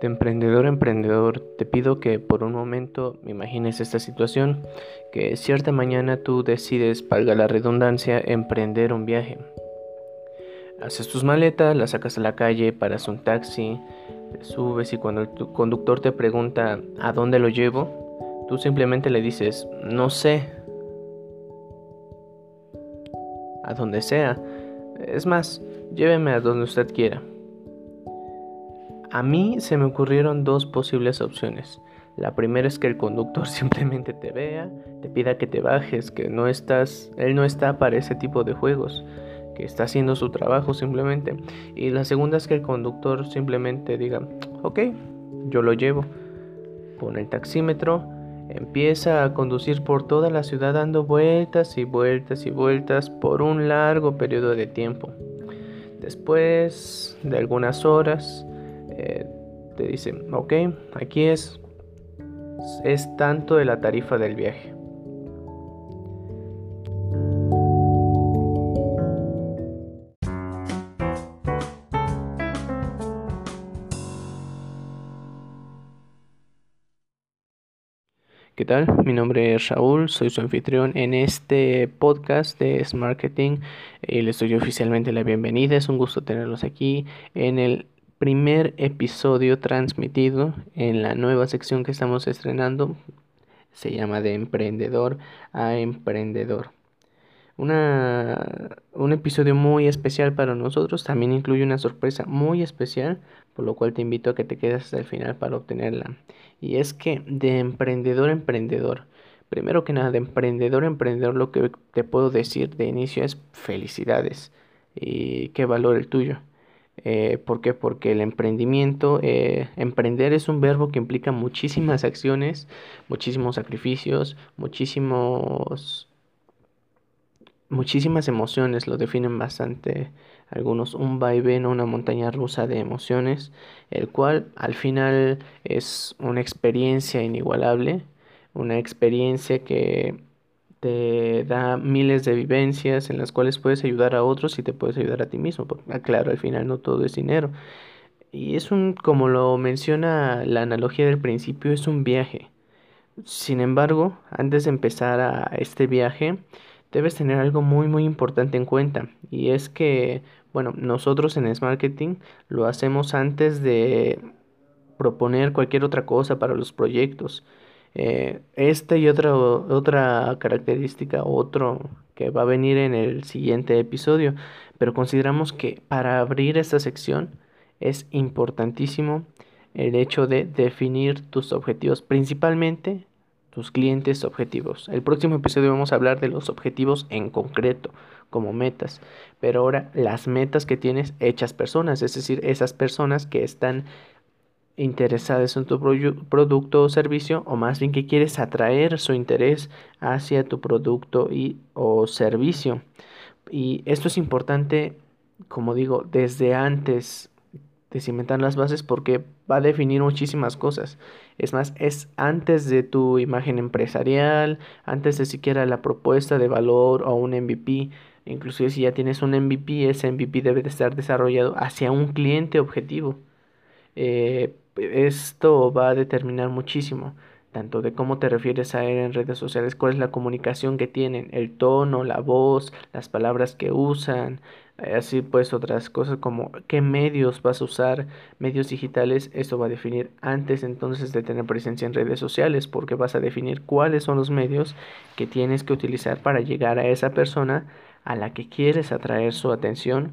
De emprendedor a emprendedor, te pido que por un momento imagines esta situación, que cierta mañana tú decides, valga la redundancia, emprender un viaje. Haces tus maletas, las sacas a la calle, paras un taxi, te subes y cuando el conductor te pregunta ¿a dónde lo llevo? Tú simplemente le dices, no sé, a donde sea. Es más, lléveme a donde usted quiera. A mí se me ocurrieron dos posibles opciones. La primera es que el conductor simplemente te vea, te pida que te bajes, que no estás, él no está para ese tipo de juegos, que está haciendo su trabajo simplemente. Y la segunda es que el conductor simplemente diga, ok, yo lo llevo. Pone el taxímetro, empieza a conducir por toda la ciudad dando vueltas y vueltas y vueltas por un largo periodo de tiempo. Después de algunas horas, eh, te dice, ok, aquí es, es tanto de la tarifa del viaje. ¿Qué tal? Mi nombre es Raúl, soy su anfitrión en este podcast de Marketing y les doy oficialmente la bienvenida. Es un gusto tenerlos aquí en el primer episodio transmitido en la nueva sección que estamos estrenando. Se llama de emprendedor a emprendedor. Una, un episodio muy especial para nosotros. También incluye una sorpresa muy especial, por lo cual te invito a que te quedes hasta el final para obtenerla. Y es que de emprendedor a emprendedor. Primero que nada, de emprendedor a emprendedor, lo que te puedo decir de inicio es felicidades y qué valor el tuyo. Eh, ¿Por qué? Porque el emprendimiento, eh, emprender es un verbo que implica muchísimas acciones, muchísimos sacrificios, muchísimos, muchísimas emociones, lo definen bastante algunos, un vaivén o una montaña rusa de emociones, el cual al final es una experiencia inigualable, una experiencia que te da miles de vivencias en las cuales puedes ayudar a otros y te puedes ayudar a ti mismo. Porque, ah, claro, al final no todo es dinero. Y es un, como lo menciona la analogía del principio, es un viaje. Sin embargo, antes de empezar a este viaje, debes tener algo muy muy importante en cuenta. Y es que, bueno, nosotros en S Marketing lo hacemos antes de proponer cualquier otra cosa para los proyectos. Eh, esta y otra, otra característica, otro que va a venir en el siguiente episodio, pero consideramos que para abrir esta sección es importantísimo el hecho de definir tus objetivos, principalmente tus clientes objetivos. El próximo episodio vamos a hablar de los objetivos en concreto, como metas, pero ahora las metas que tienes hechas personas, es decir, esas personas que están interesadas en tu producto o servicio o más bien que quieres atraer su interés hacia tu producto y o servicio. Y esto es importante, como digo, desde antes de cimentar las bases porque va a definir muchísimas cosas. Es más, es antes de tu imagen empresarial, antes de siquiera la propuesta de valor o un MVP. Inclusive si ya tienes un MVP, ese MVP debe de estar desarrollado hacia un cliente objetivo. Eh, esto va a determinar muchísimo, tanto de cómo te refieres a él en redes sociales, cuál es la comunicación que tienen, el tono, la voz, las palabras que usan, eh, así pues otras cosas como qué medios vas a usar, medios digitales, esto va a definir antes entonces de tener presencia en redes sociales, porque vas a definir cuáles son los medios que tienes que utilizar para llegar a esa persona a la que quieres atraer su atención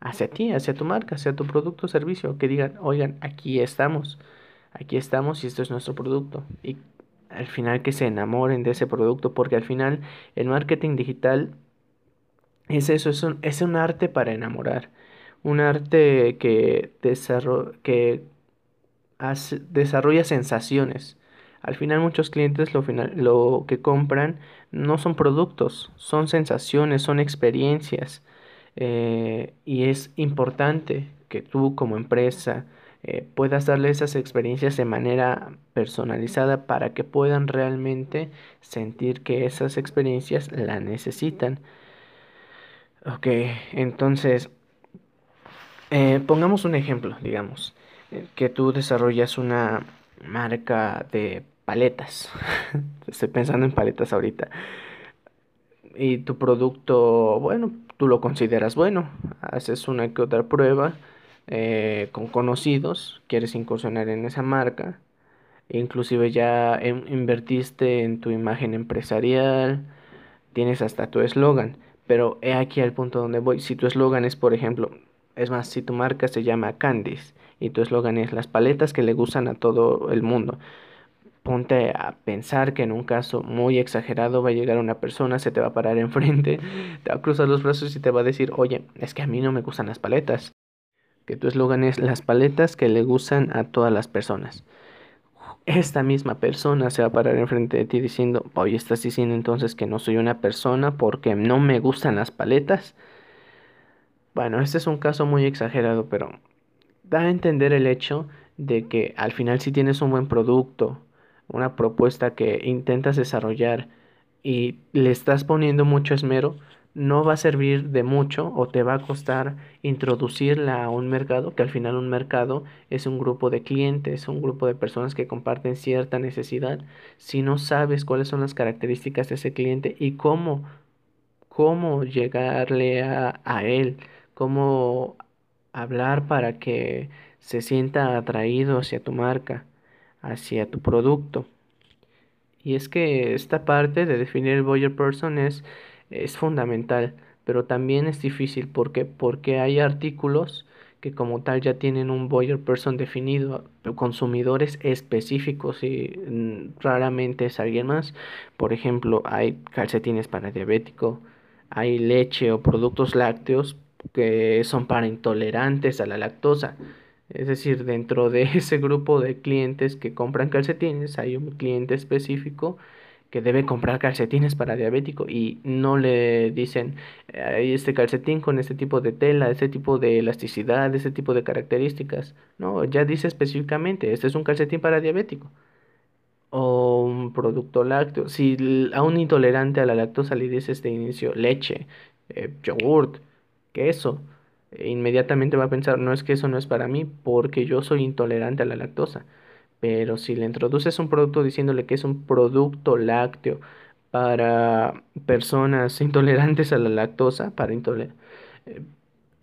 hacia ti, hacia tu marca, hacia tu producto o servicio, que digan, oigan, aquí estamos, aquí estamos y esto es nuestro producto. Y al final que se enamoren de ese producto, porque al final el marketing digital es eso, es un, es un arte para enamorar, un arte que, que desarrolla sensaciones. Al final muchos clientes lo, final, lo que compran no son productos, son sensaciones, son experiencias. Eh, y es importante que tú como empresa eh, puedas darle esas experiencias de manera personalizada para que puedan realmente sentir que esas experiencias la necesitan. Ok, entonces, eh, pongamos un ejemplo, digamos. que tú desarrollas una marca de paletas. Estoy pensando en paletas ahorita. Y tu producto, bueno, tú lo consideras bueno. Haces una que otra prueba eh, con conocidos. Quieres incursionar en esa marca. Inclusive ya invertiste en tu imagen empresarial. Tienes hasta tu eslogan. Pero he aquí al punto donde voy. Si tu eslogan es, por ejemplo, es más, si tu marca se llama Candice y tu eslogan es las paletas que le gustan a todo el mundo, ponte a pensar que en un caso muy exagerado va a llegar una persona, se te va a parar enfrente, te va a cruzar los brazos y te va a decir, oye, es que a mí no me gustan las paletas. Que tu eslogan es las paletas que le gustan a todas las personas. Esta misma persona se va a parar enfrente de ti diciendo, oye, estás diciendo entonces que no soy una persona porque no me gustan las paletas. Bueno, este es un caso muy exagerado, pero da a entender el hecho de que al final si tienes un buen producto, una propuesta que intentas desarrollar y le estás poniendo mucho esmero, no va a servir de mucho o te va a costar introducirla a un mercado, que al final un mercado es un grupo de clientes, un grupo de personas que comparten cierta necesidad. Si no sabes cuáles son las características de ese cliente y cómo, cómo llegarle a, a él, cómo hablar para que se sienta atraído hacia tu marca, hacia tu producto. Y es que esta parte de definir el buyer person es, es fundamental, pero también es difícil porque, porque hay artículos que como tal ya tienen un buyer person definido, consumidores específicos y mm, raramente es alguien más. Por ejemplo, hay calcetines para diabético, hay leche o productos lácteos que son para intolerantes a la lactosa. Es decir, dentro de ese grupo de clientes que compran calcetines hay un cliente específico que debe comprar calcetines para diabético y no le dicen hay este calcetín con este tipo de tela, este tipo de elasticidad, este tipo de características. No, ya dice específicamente, este es un calcetín para diabético o un producto lácteo. Si a un intolerante a la lactosa le dices de inicio leche, eh, yogurt, queso, inmediatamente va a pensar, no es que eso no es para mí porque yo soy intolerante a la lactosa. Pero si le introduces un producto diciéndole que es un producto lácteo para personas intolerantes a la lactosa, para intoler eh,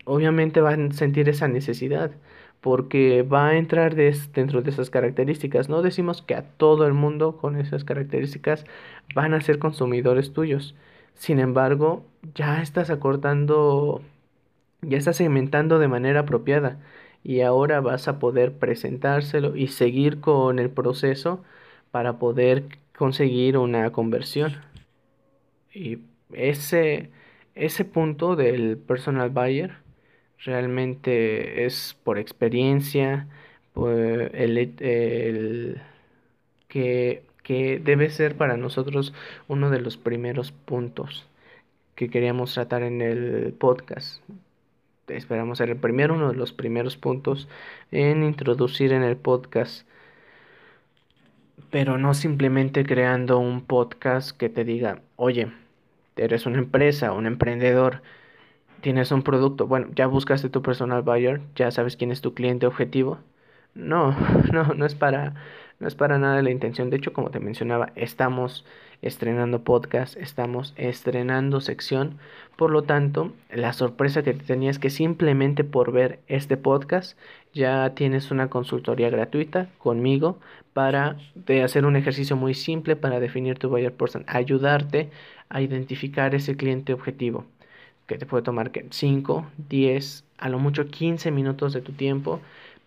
obviamente van a sentir esa necesidad porque va a entrar dentro de esas características. No decimos que a todo el mundo con esas características van a ser consumidores tuyos. Sin embargo, ya estás acortando ya estás segmentando de manera apropiada y ahora vas a poder presentárselo y seguir con el proceso para poder conseguir una conversión. Y ese, ese punto del personal buyer realmente es por experiencia, el, el que, que debe ser para nosotros uno de los primeros puntos que queríamos tratar en el podcast esperamos ser el primero, uno de los primeros puntos en introducir en el podcast. Pero no simplemente creando un podcast que te diga, oye, eres una empresa, un emprendedor, tienes un producto, bueno, ya buscaste tu personal buyer, ya sabes quién es tu cliente objetivo. No, no, no es para, no es para nada la intención. De hecho, como te mencionaba, estamos estrenando podcast, estamos estrenando sección. Por lo tanto, la sorpresa que te tenía es que simplemente por ver este podcast ya tienes una consultoría gratuita conmigo para hacer un ejercicio muy simple para definir tu buyer person, ayudarte a identificar ese cliente objetivo que te puede tomar 5, 10, a lo mucho 15 minutos de tu tiempo,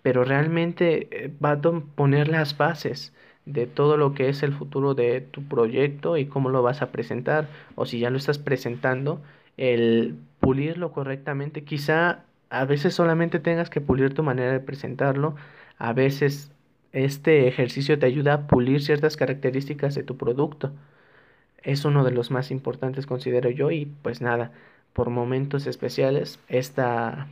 pero realmente eh, va a poner las bases de todo lo que es el futuro de tu proyecto y cómo lo vas a presentar o si ya lo estás presentando, el pulirlo correctamente, quizá a veces solamente tengas que pulir tu manera de presentarlo, a veces este ejercicio te ayuda a pulir ciertas características de tu producto. Es uno de los más importantes considero yo y pues nada, por momentos especiales esta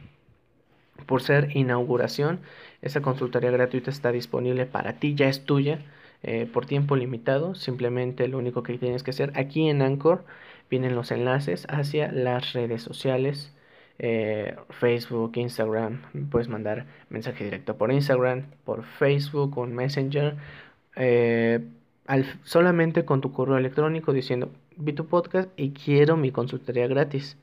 por ser inauguración, esa consultoría gratuita está disponible para ti, ya es tuya eh, por tiempo limitado. Simplemente lo único que tienes que hacer aquí en Anchor vienen los enlaces hacia las redes sociales eh, Facebook, Instagram, puedes mandar mensaje directo por Instagram, por Facebook, un Messenger, eh, solamente con tu correo electrónico diciendo vi tu podcast y quiero mi consultoría gratis.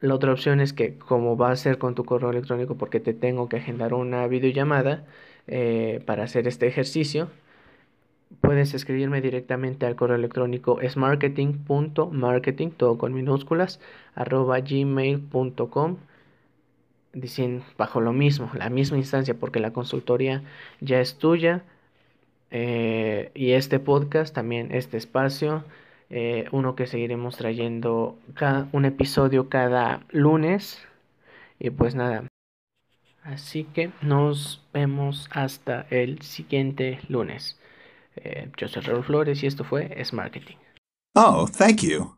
La otra opción es que como va a ser con tu correo electrónico porque te tengo que agendar una videollamada eh, para hacer este ejercicio, puedes escribirme directamente al correo electrónico marketing todo con minúsculas, arroba gmail.com, diciendo bajo lo mismo, la misma instancia, porque la consultoría ya es tuya, eh, y este podcast, también este espacio, eh, uno que seguiremos trayendo cada, un episodio cada lunes, y pues nada. Así que nos vemos hasta el siguiente lunes. Eh, yo soy Raúl Flores y esto fue Es Marketing. Oh, thank you.